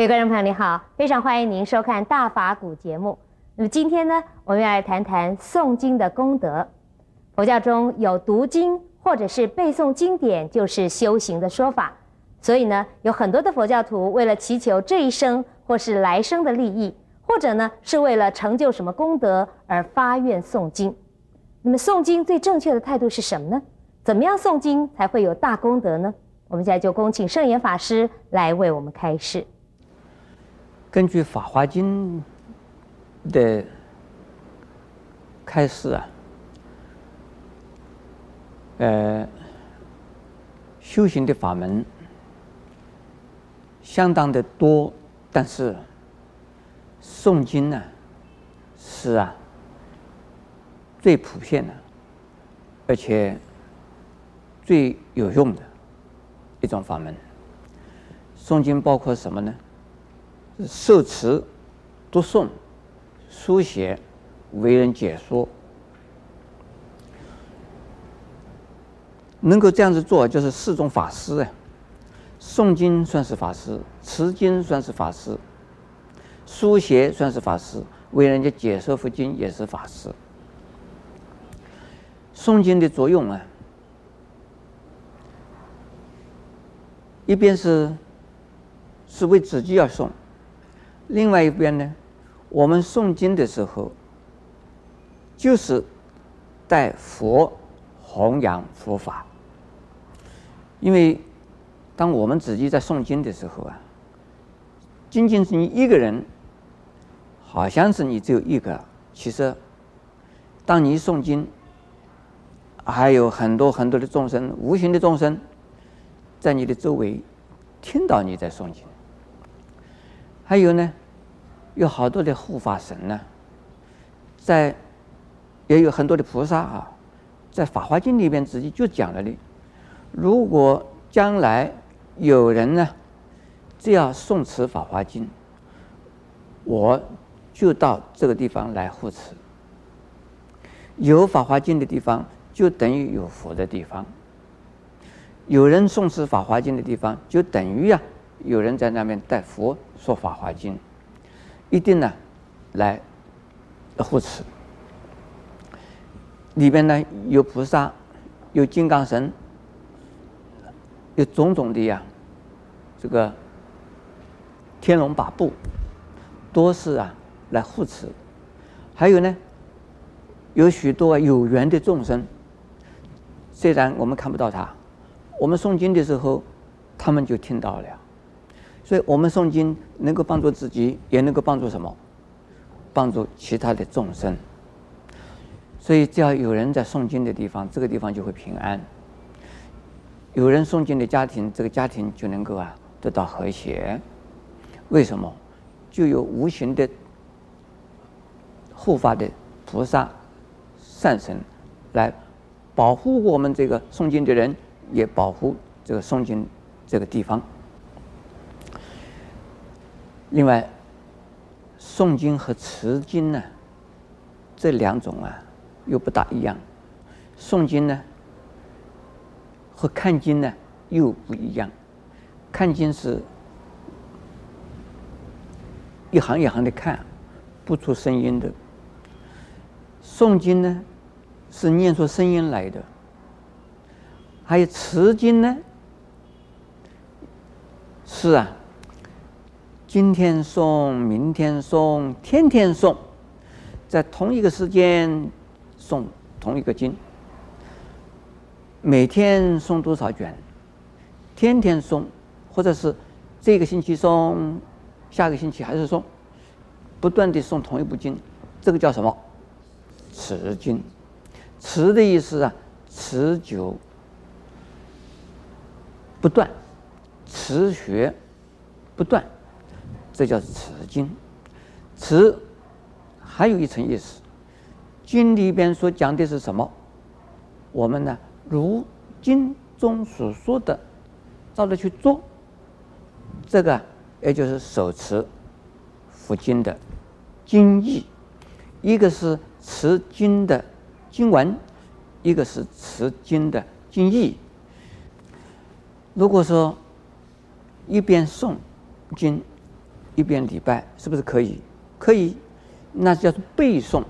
各位观众朋友，你好，非常欢迎您收看《大法古》节目。那么今天呢，我们要来谈谈诵经的功德。佛教中有读经或者是背诵经典就是修行的说法，所以呢，有很多的佛教徒为了祈求这一生或是来生的利益，或者呢是为了成就什么功德而发愿诵经。那么诵经最正确的态度是什么呢？怎么样诵经才会有大功德呢？我们现在就恭请圣严法师来为我们开示。根据《法华经》的开示啊，呃，修行的法门相当的多，但是诵经呢是啊最普遍的，而且最有用的一种法门。诵经包括什么呢？受持、读诵、书写、为人解说，能够这样子做，就是四种法师啊。诵经算是法师，持经算是法师，书写算是法师，为人家解说佛经也是法师。诵经的作用啊，一边是是为自己而诵。另外一边呢，我们诵经的时候，就是代佛弘扬佛法。因为当我们自己在诵经的时候啊，仅仅是你一个人，好像是你只有一个，其实当你诵经，还有很多很多的众生，无形的众生，在你的周围听到你在诵经。还有呢，有好多的护法神呢，在也有很多的菩萨啊，在《法华经》里边自己就讲了的，如果将来有人呢，只要诵持《法华经》，我就到这个地方来护持。有《法华经》的地方，就等于有佛的地方；有人诵持《法华经》的地方，就等于呀、有人在那边带佛说法华经，一定呢来护持。里边呢有菩萨，有金刚神，有种种的呀，这个天龙八部都是啊来护持。还有呢，有许多有缘的众生，虽然我们看不到他，我们诵经的时候，他们就听到了。所以我们诵经能够帮助自己，也能够帮助什么？帮助其他的众生。所以只要有人在诵经的地方，这个地方就会平安。有人诵经的家庭，这个家庭就能够啊得到和谐。为什么？就有无形的护法的菩萨、善神来保护我们这个诵经的人，也保护这个诵经这个地方。另外，诵经和持经呢，这两种啊又不大一样。诵经呢和看经呢又不一样。看经是一行一行的看，不出声音的。诵经呢是念出声音来的。还有持经呢，是啊。今天送，明天送，天天送，在同一个时间送同一个经。每天送多少卷？天天送，或者是这个星期送，下个星期还是送，不断地送同一部经，这个叫什么？持经。持的意思啊，持久、不断，持学、不断。这叫持经，持还有一层意思。经里边所讲的是什么？我们呢，如经中所说的，照着去做。这个也就是手持佛经的经义，一个是持经的经文，一个是持经的经义。如果说一边诵经，一边礼拜，是不是可以？可以，那叫做背诵。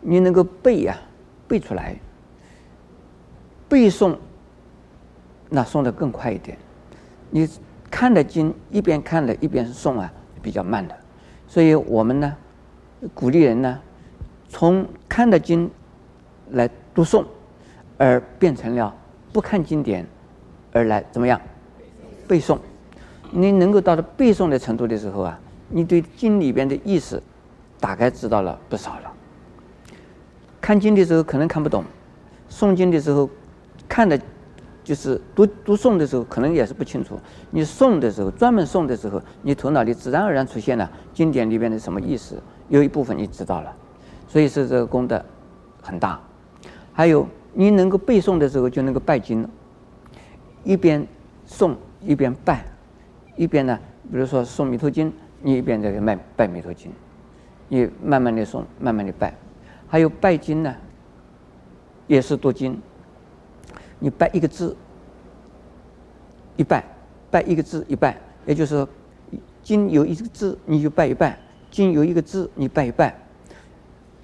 你能够背呀、背出来。背诵，那诵的更快一点。你看的经一边看的一边诵啊，比较慢的。所以我们呢，鼓励人呢，从看的经来读诵，而变成了不看经典而来怎么样？背诵。你能够到了背诵的程度的时候啊，你对经里边的意思大概知道了不少了。看经的时候可能看不懂，诵经的时候看的，就是读读诵的时候可能也是不清楚。你诵的时候，专门诵的时候，你头脑里自然而然出现了经典里边的什么意思，有一部分你知道了，所以是这个功德很大。还有你能够背诵的时候，就能够拜经，一边诵一边拜。一边呢，比如说诵弥陀经，你一边在卖拜弥陀经，你慢慢的诵，慢慢的拜。还有拜经呢，也是读经。你拜一个字，一拜，拜一个字一拜，也就是说，经有一个字你就拜一拜，经有一个字你拜一拜。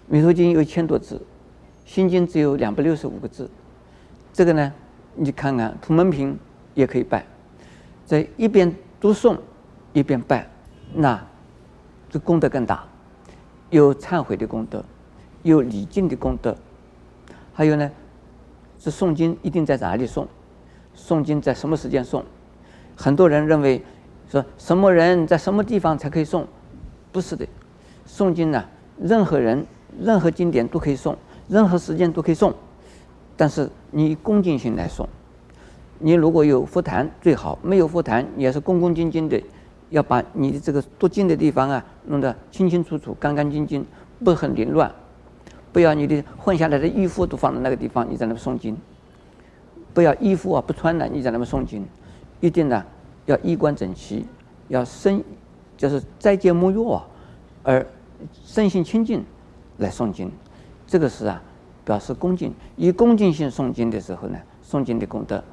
弥陀经有一千多字，心经只有两百六十五个字，这个呢，你看看普门品也可以拜，在一边。读诵一边拜，那这功德更大，有忏悔的功德，有礼敬的功德，还有呢，这诵经一定在哪里诵？诵经在什么时间诵？很多人认为说什么人在什么地方才可以诵？不是的，诵经呢，任何人、任何经典都可以诵，任何时间都可以诵，但是你恭敬心来诵。你如果有佛坛最好，没有佛坛也是恭恭敬敬的，要把你的这个读经的地方啊弄得清清楚楚、干干净净，不很凌乱。不要你的换下来的衣服都放在那个地方，你在那边诵经。不要衣服啊不穿了，你在那边诵经。一定呢要衣冠整齐，要身就是斋戒沐浴啊，而身心清净来诵经。这个是啊表示恭敬，以恭敬心诵经的时候呢，诵经的功德。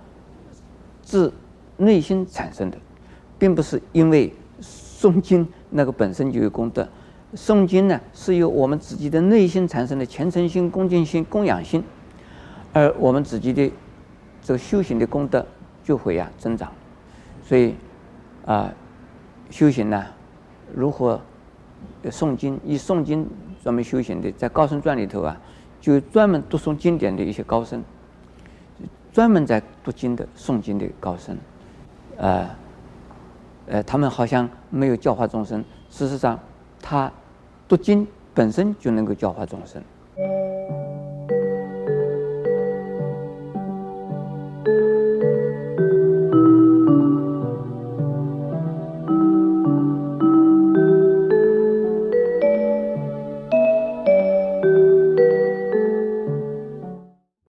自内心产生的，并不是因为诵经那个本身就有功德。诵经呢，是由我们自己的内心产生的虔诚心、恭敬心、供养心，而我们自己的这个修行的功德就会啊增长。所以啊，修行呢，如何诵经？以诵经专门修行的，在高僧传里头啊，就专门读诵经典的一些高僧。专门在读经的诵经的高僧，呃，呃，他们好像没有教化众生，事实上，他读经本身就能够教化众生。